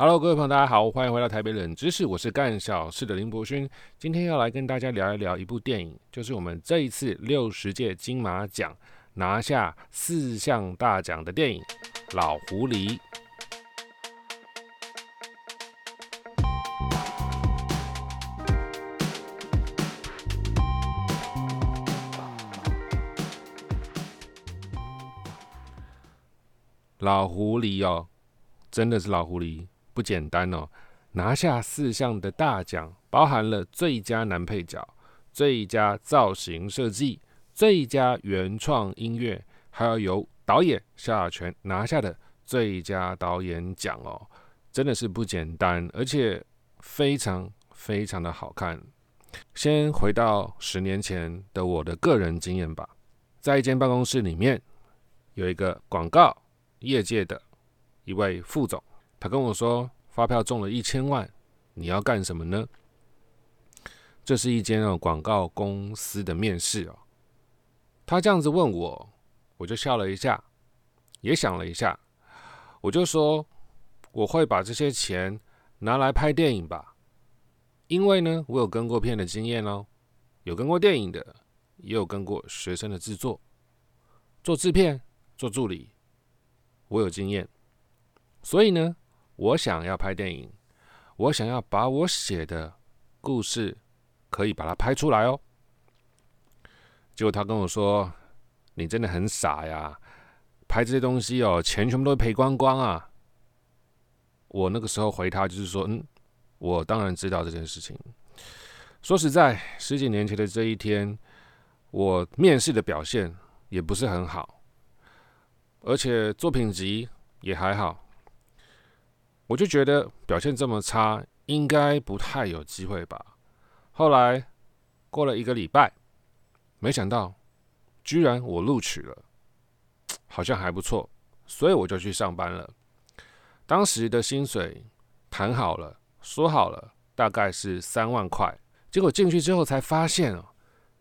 Hello，各位朋友，大家好，欢迎回到台北冷知识，我是干小事的林博勋。今天要来跟大家聊一聊一部电影，就是我们这一次六十届金马奖拿下四项大奖的电影《老狐狸》。老狐狸哦，真的是老狐狸。不简单哦，拿下四项的大奖，包含了最佳男配角、最佳造型设计、最佳原创音乐，还要由导演萧亚全拿下的最佳导演奖哦，真的是不简单，而且非常非常的好看。先回到十年前的我的个人经验吧，在一间办公室里面，有一个广告业界的一位副总。他跟我说，发票中了一千万，你要干什么呢？这是一间广告公司的面试哦。他这样子问我，我就笑了一下，也想了一下，我就说我会把这些钱拿来拍电影吧，因为呢，我有跟过片的经验哦，有跟过电影的，也有跟过学生的制作，做制片、做助理，我有经验，所以呢。我想要拍电影，我想要把我写的故事可以把它拍出来哦。结果他跟我说：“你真的很傻呀，拍这些东西哦，钱全部都赔光光啊。”我那个时候回他就是说：“嗯，我当然知道这件事情。说实在，十几年前的这一天，我面试的表现也不是很好，而且作品集也还好。”我就觉得表现这么差，应该不太有机会吧。后来过了一个礼拜，没想到居然我录取了，好像还不错，所以我就去上班了。当时的薪水谈好了，说好了，大概是三万块。结果进去之后才发现哦，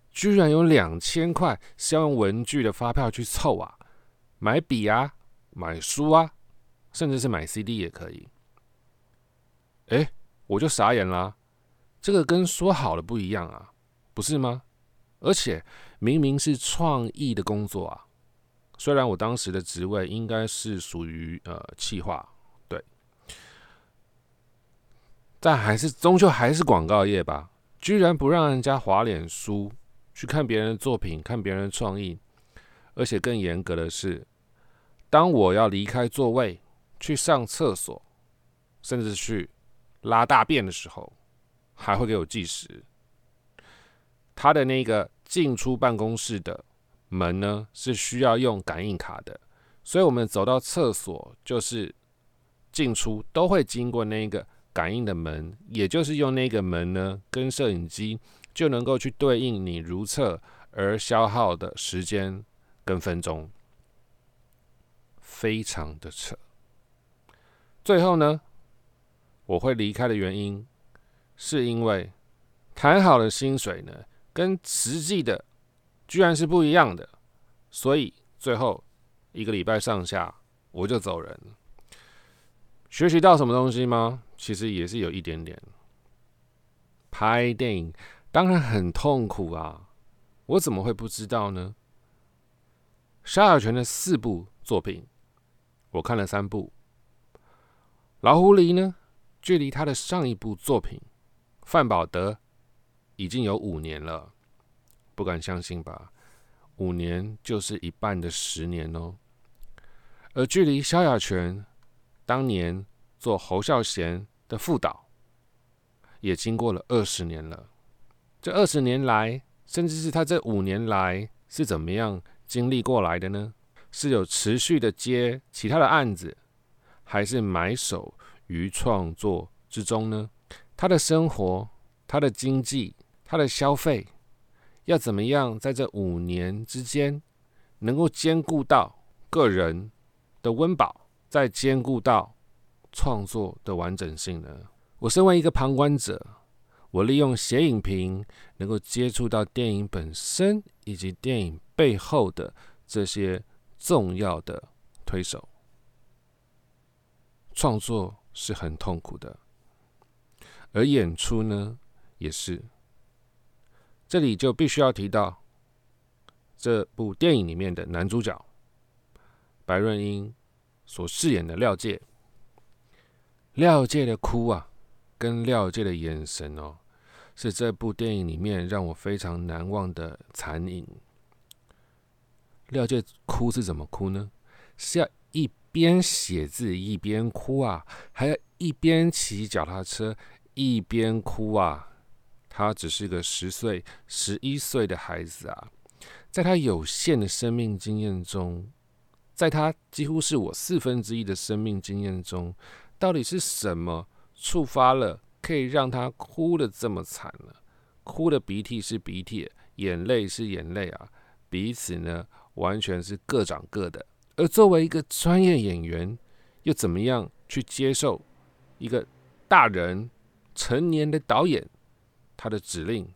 居然有两千块是要用文具的发票去凑啊，买笔啊，买书啊，甚至是买 CD 也可以。哎，我就傻眼啦！这个跟说好了不一样啊，不是吗？而且明明是创意的工作啊，虽然我当时的职位应该是属于呃企划，对，但还是终究还是广告业吧。居然不让人家滑脸书去看别人的作品，看别人的创意，而且更严格的是，当我要离开座位去上厕所，甚至去。拉大便的时候，还会给我计时。他的那个进出办公室的门呢，是需要用感应卡的，所以我们走到厕所就是进出都会经过那个感应的门，也就是用那个门呢，跟摄影机就能够去对应你如厕而消耗的时间跟分钟，非常的扯。最后呢？我会离开的原因，是因为谈好的薪水呢，跟实际的居然是不一样的，所以最后一个礼拜上下我就走人。学习到什么东西吗？其实也是有一点点。拍电影当然很痛苦啊，我怎么会不知道呢？萧亚全的四部作品，我看了三部，老狐狸呢？距离他的上一部作品《范宝德》已经有五年了，不敢相信吧？五年就是一半的十年哦。而距离萧亚全当年做侯孝贤的副导，也经过了二十年了。这二十年来，甚至是他这五年来是怎么样经历过来的呢？是有持续的接其他的案子，还是埋首？于创作之中呢，他的生活、他的经济、他的消费，要怎么样在这五年之间能够兼顾到个人的温饱，再兼顾到创作的完整性呢？我身为一个旁观者，我利用写影评能够接触到电影本身以及电影背后的这些重要的推手创作。是很痛苦的，而演出呢也是。这里就必须要提到这部电影里面的男主角白润英所饰演的廖介。廖介的哭啊，跟廖介的眼神哦，是这部电影里面让我非常难忘的残影。廖介哭是怎么哭呢？是要一边写字一边哭啊，还要一边骑脚踏车一边哭啊。他只是个十岁、十一岁的孩子啊，在他有限的生命经验中，在他几乎是我四分之一的生命经验中。到底是什么触发了，可以让他哭的这么惨呢？哭的鼻涕是鼻涕，眼泪是眼泪啊，彼此呢完全是各长各的。而作为一个专业演员，又怎么样去接受一个大人、成年的导演他的指令，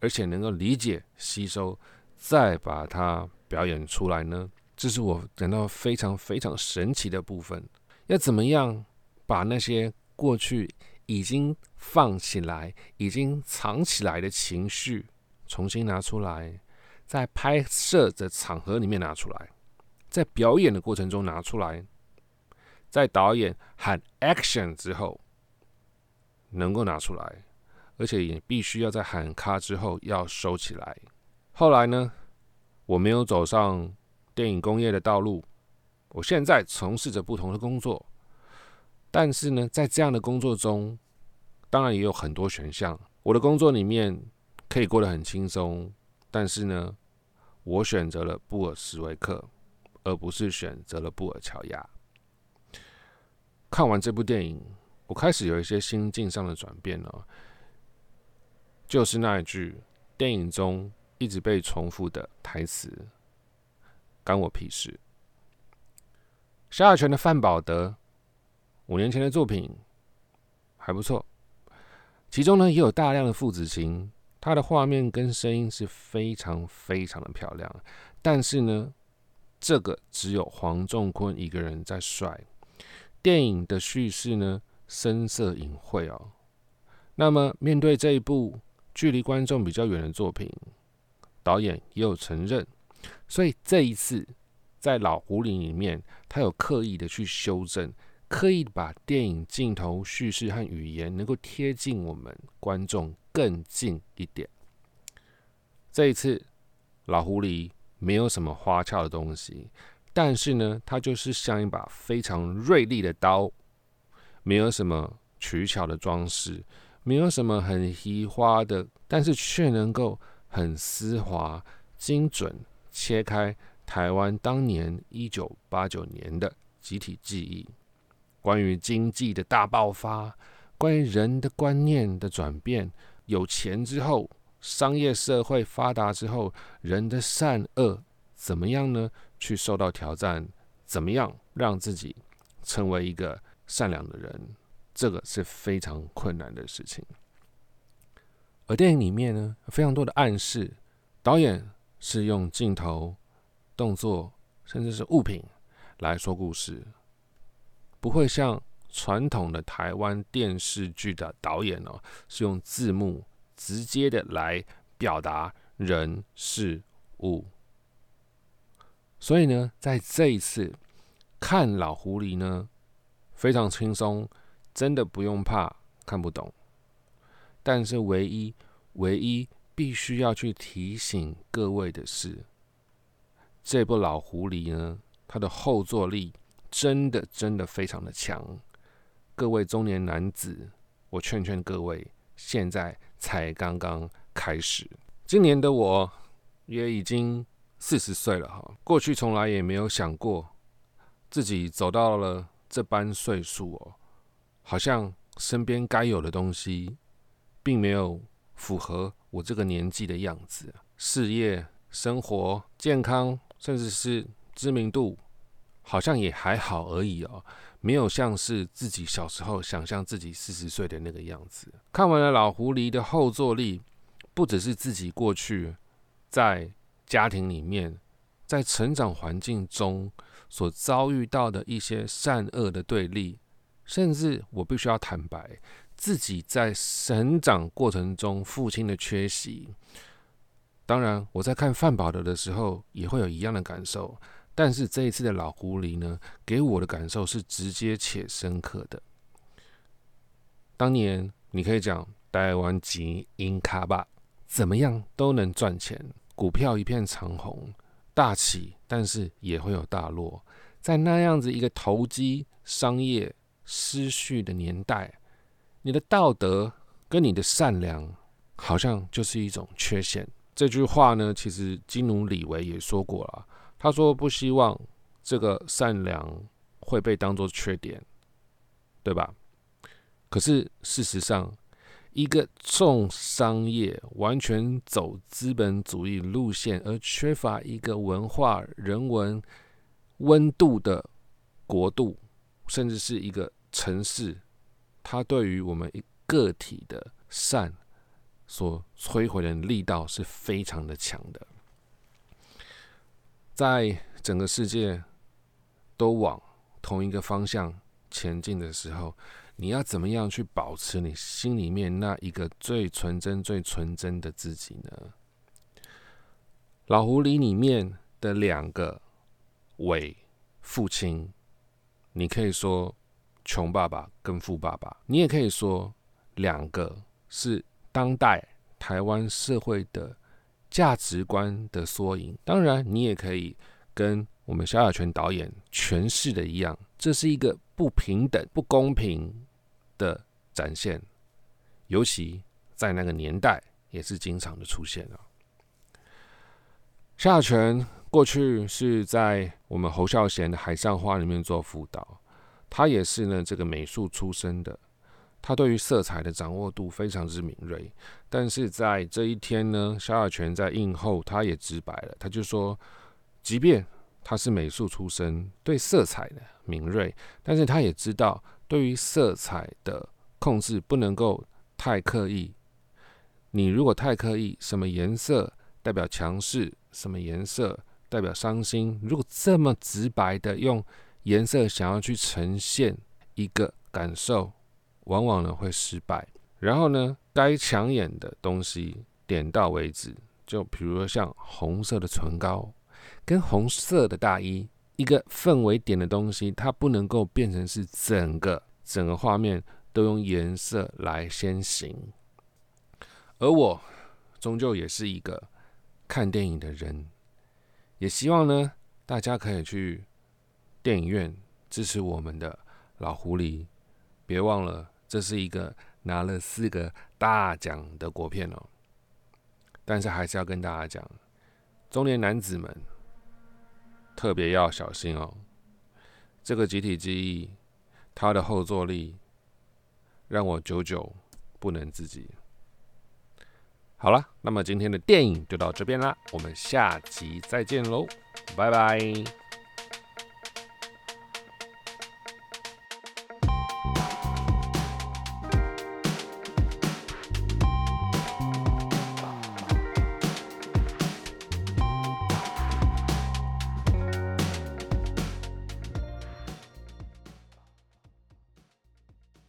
而且能够理解、吸收，再把它表演出来呢？这是我感到非常非常神奇的部分。要怎么样？把那些过去已经放起来、已经藏起来的情绪重新拿出来，在拍摄的场合里面拿出来，在表演的过程中拿出来，在导演喊 “action” 之后能够拿出来，而且也必须要在喊“卡”之后要收起来。后来呢，我没有走上电影工业的道路，我现在从事着不同的工作。但是呢，在这样的工作中，当然也有很多选项。我的工作里面可以过得很轻松，但是呢，我选择了布尔什维克，而不是选择了布尔乔亚。看完这部电影，我开始有一些心境上的转变了，就是那一句电影中一直被重复的台词：“干我屁事。”萧亚全的范宝德。五年前的作品还不错，其中呢也有大量的父子情，他的画面跟声音是非常非常的漂亮。但是呢，这个只有黄仲坤一个人在帅。电影的叙事呢深色隐晦哦。那么面对这一部距离观众比较远的作品，导演也有承认，所以这一次在《老狐狸》里面，他有刻意的去修正。刻意把电影镜头、叙事和语言能够贴近我们观众更近一点。这一次，老狐狸没有什么花俏的东西，但是呢，它就是像一把非常锐利的刀，没有什么取巧的装饰，没有什么很奇花的，但是却能够很丝滑、精准切开台湾当年一九八九年的集体记忆。关于经济的大爆发，关于人的观念的转变，有钱之后，商业社会发达之后，人的善恶怎么样呢？去受到挑战，怎么样让自己成为一个善良的人？这个是非常困难的事情。而电影里面呢，非常多的暗示，导演是用镜头、动作，甚至是物品来说故事。不会像传统的台湾电视剧的导演哦，是用字幕直接的来表达人事物。所以呢，在这一次看老狐狸呢，非常轻松，真的不用怕看不懂。但是唯一唯一必须要去提醒各位的是，这部老狐狸呢，它的后坐力。真的真的非常的强，各位中年男子，我劝劝各位，现在才刚刚开始。今年的我也已经四十岁了哈，过去从来也没有想过自己走到了这般岁数哦，好像身边该有的东西，并没有符合我这个年纪的样子，事业、生活、健康，甚至是知名度。好像也还好而已哦，没有像是自己小时候想象自己四十岁的那个样子。看完了老狐狸的后坐力，不只是自己过去在家庭里面、在成长环境中所遭遇到的一些善恶的对立，甚至我必须要坦白，自己在成长过程中父亲的缺席。当然，我在看范宝德的时候也会有一样的感受，但是这一次的老狐狸呢，给我的感受是直接且深刻的。当年你可以讲台湾籍英卡吧，怎么样都能赚钱，股票一片长虹，大起，但是也会有大落。在那样子一个投机商业失序的年代，你的道德跟你的善良，好像就是一种缺陷。这句话呢，其实金奴李维也说过了。他说不希望这个善良会被当作缺点，对吧？可是事实上，一个重商业、完全走资本主义路线，而缺乏一个文化人文温度的国度，甚至是一个城市，它对于我们一个体的善。所摧毁的力道是非常的强的，在整个世界都往同一个方向前进的时候，你要怎么样去保持你心里面那一个最纯真、最纯真的自己呢？老狐狸里面的两个伪父亲，你可以说穷爸爸跟富爸爸，你也可以说两个是。当代台湾社会的价值观的缩影，当然你也可以跟我们萧亚全导演诠释的一样，这是一个不平等、不公平的展现，尤其在那个年代也是经常的出现啊。萧亚全过去是在我们侯孝贤的《海上花》里面做辅导，他也是呢这个美术出身的。他对于色彩的掌握度非常之敏锐，但是在这一天呢，萧亚全在映后，他也直白了，他就说，即便他是美术出身，对色彩的敏锐，但是他也知道，对于色彩的控制不能够太刻意。你如果太刻意，什么颜色代表强势，什么颜色代表伤心，如果这么直白的用颜色想要去呈现一个感受。往往呢会失败，然后呢，该抢眼的东西点到为止。就比如说像红色的唇膏跟红色的大衣，一个氛围点的东西，它不能够变成是整个整个画面都用颜色来先行。而我终究也是一个看电影的人，也希望呢大家可以去电影院支持我们的老狐狸，别忘了。这是一个拿了四个大奖的国片哦，但是还是要跟大家讲，中年男子们特别要小心哦。这个集体记忆，它的后坐力让我久久不能自己。好了，那么今天的电影就到这边啦，我们下集再见喽，拜拜。